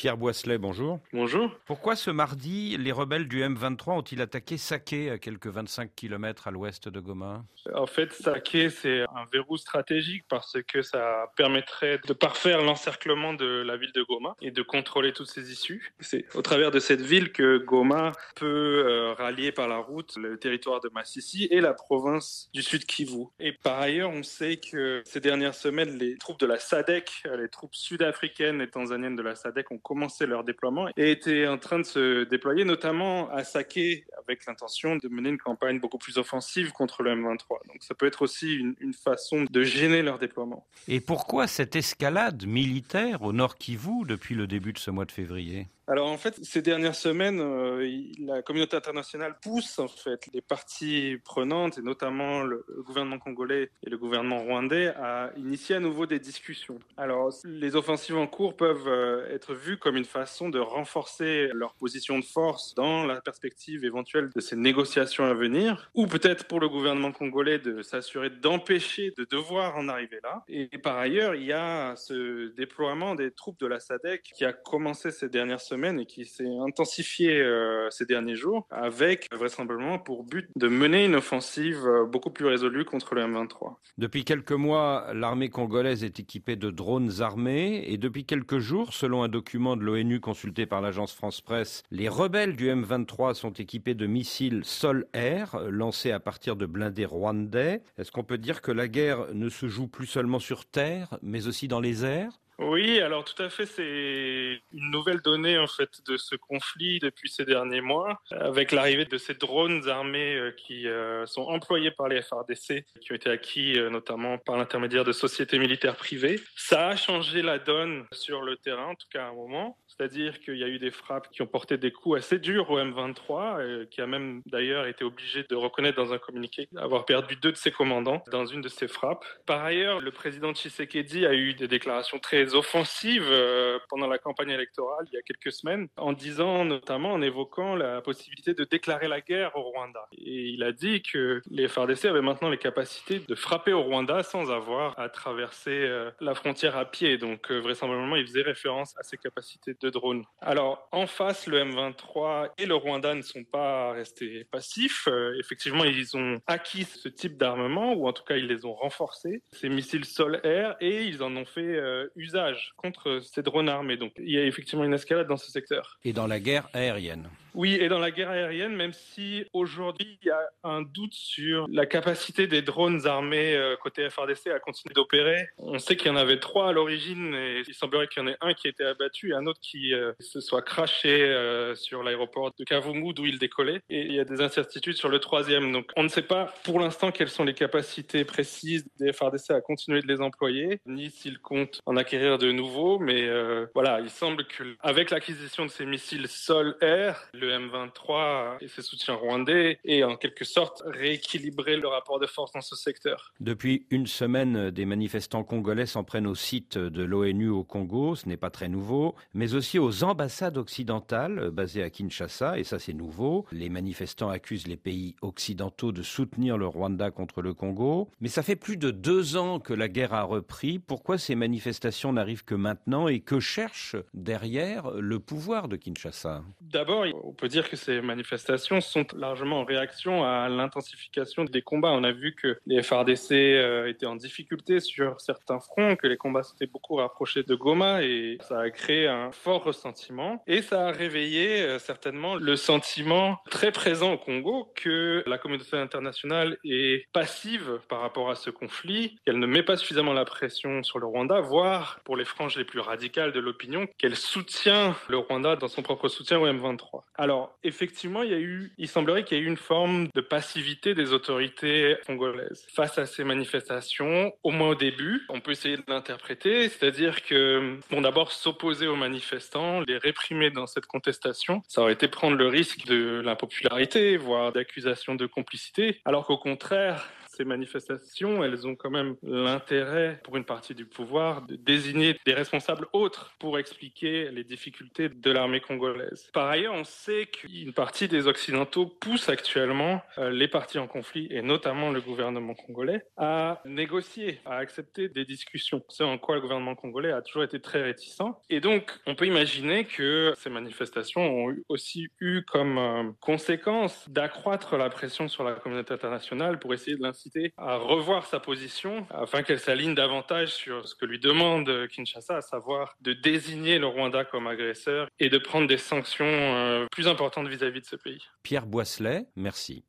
Pierre Boisselet, bonjour. Bonjour. Pourquoi ce mardi, les rebelles du M23 ont-ils attaqué Saké, à quelques 25 km à l'ouest de Goma? En fait, Saké, c'est un verrou stratégique parce que ça permettrait de parfaire l'encerclement de la ville de Goma et de contrôler toutes ses issues. C'est au travers de cette ville que Goma peut euh, rallier par la route le territoire de Massissi et la province du Sud Kivu. Et par ailleurs, on sait que ces dernières semaines, les troupes de la SADC, les troupes sud-africaines et tanzaniennes de la SADC ont commencé leur déploiement et étaient en train de se déployer, notamment à Saké, avec l'intention de mener une campagne beaucoup plus offensive contre le M23. Donc ça peut être aussi une, une façon de gêner leur déploiement. Et pourquoi cette escalade militaire au nord Kivu depuis le début de ce mois de février? Alors en fait, ces dernières semaines, euh, la communauté internationale pousse en fait les parties prenantes, et notamment le, le gouvernement congolais et le gouvernement rwandais, à initier à nouveau des discussions. Alors les offensives en cours peuvent euh, être vues comme une façon de renforcer leur position de force dans la perspective éventuelle de ces négociations à venir, ou peut-être pour le gouvernement congolais de s'assurer d'empêcher de devoir en arriver là. Et, par ailleurs, il y a ce déploiement des troupes de la SADC qui a commencé ces dernières semaines et qui s'est intensifié euh, ces derniers jours, avec vraisemblablement pour but de mener une offensive euh, beaucoup plus résolue contre le M23. Depuis quelques mois, l'armée congolaise est équipée de drones armés et depuis quelques jours, selon un document de l'ONU consulté par l'agence France Presse, les rebelles du M23 sont équipés de missiles sol-air lancés à partir de blindés rwandais. Est-ce qu'on peut dire que la guerre ne se joue plus seulement sur terre, mais aussi dans les airs? Oui, alors tout à fait, c'est une nouvelle donnée en fait de ce conflit depuis ces derniers mois, avec l'arrivée de ces drones armés euh, qui euh, sont employés par les FRDC, qui ont été acquis euh, notamment par l'intermédiaire de sociétés militaires privées. Ça a changé la donne sur le terrain, en tout cas à un moment. C'est-à-dire qu'il y a eu des frappes qui ont porté des coups assez durs au M23, qui a même d'ailleurs été obligé de reconnaître dans un communiqué avoir perdu deux de ses commandants dans une de ces frappes. Par ailleurs, le président Tshisekedi a eu des déclarations très offensives euh, pendant la campagne électorale il y a quelques semaines, en disant notamment, en évoquant la possibilité de déclarer la guerre au Rwanda. Et il a dit que les FARDC avaient maintenant les capacités de frapper au Rwanda sans avoir à traverser euh, la frontière à pied. Donc euh, vraisemblablement, il faisait référence à ces capacités de drone. Alors en face, le M23 et le Rwanda ne sont pas restés passifs. effectivement, ils ont acquis ce type d'armement, ou en tout cas, ils les ont renforcés, ces missiles sol-air, et ils en ont fait usage contre ces drones armés. Donc il y a effectivement une escalade dans ce secteur. Et dans la guerre aérienne oui, et dans la guerre aérienne, même si aujourd'hui il y a un doute sur la capacité des drones armés euh, côté FRDC à continuer d'opérer, on sait qu'il y en avait trois à l'origine et il semblerait qu'il y en ait un qui a été abattu et un autre qui euh, se soit craché euh, sur l'aéroport de Kavumu d'où il décollait. Et il y a des incertitudes sur le troisième. Donc on ne sait pas pour l'instant quelles sont les capacités précises des FRDC à continuer de les employer, ni s'ils comptent en acquérir de nouveaux. Mais voilà, il semble qu'avec l'acquisition de ces missiles sol-air, le M23 et ses soutiens rwandais et en quelque sorte rééquilibrer le rapport de force dans ce secteur. Depuis une semaine, des manifestants congolais s'en prennent au site de l'ONU au Congo, ce n'est pas très nouveau, mais aussi aux ambassades occidentales basées à Kinshasa, et ça c'est nouveau. Les manifestants accusent les pays occidentaux de soutenir le Rwanda contre le Congo, mais ça fait plus de deux ans que la guerre a repris. Pourquoi ces manifestations n'arrivent que maintenant et que cherche derrière le pouvoir de Kinshasa? D'abord, on peut dire que ces manifestations sont largement en réaction à l'intensification des combats. On a vu que les FRDC euh, étaient en difficulté sur certains fronts, que les combats s'étaient beaucoup rapprochés de Goma et ça a créé un fort ressentiment et ça a réveillé euh, certainement le sentiment très présent au Congo que la communauté internationale est passive par rapport à ce conflit, qu'elle ne met pas suffisamment la pression sur le Rwanda, voire pour les franges les plus radicales de l'opinion, qu'elle soutient le Rwanda dans son propre soutien au M23. Alors, effectivement, il y a eu, il semblerait qu'il y ait eu une forme de passivité des autorités congolaises face à ces manifestations, au moins au début. On peut essayer de l'interpréter, c'est-à-dire que, bon, d'abord, s'opposer aux manifestants, les réprimer dans cette contestation, ça aurait été prendre le risque de l'impopularité, voire d'accusation de complicité, alors qu'au contraire, ces manifestations, elles ont quand même l'intérêt pour une partie du pouvoir de désigner des responsables autres pour expliquer les difficultés de l'armée congolaise. Par ailleurs, on sait qu'une partie des Occidentaux pousse actuellement euh, les partis en conflit, et notamment le gouvernement congolais, à négocier, à accepter des discussions. C'est en quoi le gouvernement congolais a toujours été très réticent. Et donc, on peut imaginer que ces manifestations ont aussi eu comme euh, conséquence d'accroître la pression sur la communauté internationale pour essayer de l'inciter à revoir sa position afin qu'elle s'aligne davantage sur ce que lui demande Kinshasa, à savoir de désigner le Rwanda comme agresseur et de prendre des sanctions euh, plus importantes vis-à-vis de ce pays. Pierre Boisselet, merci.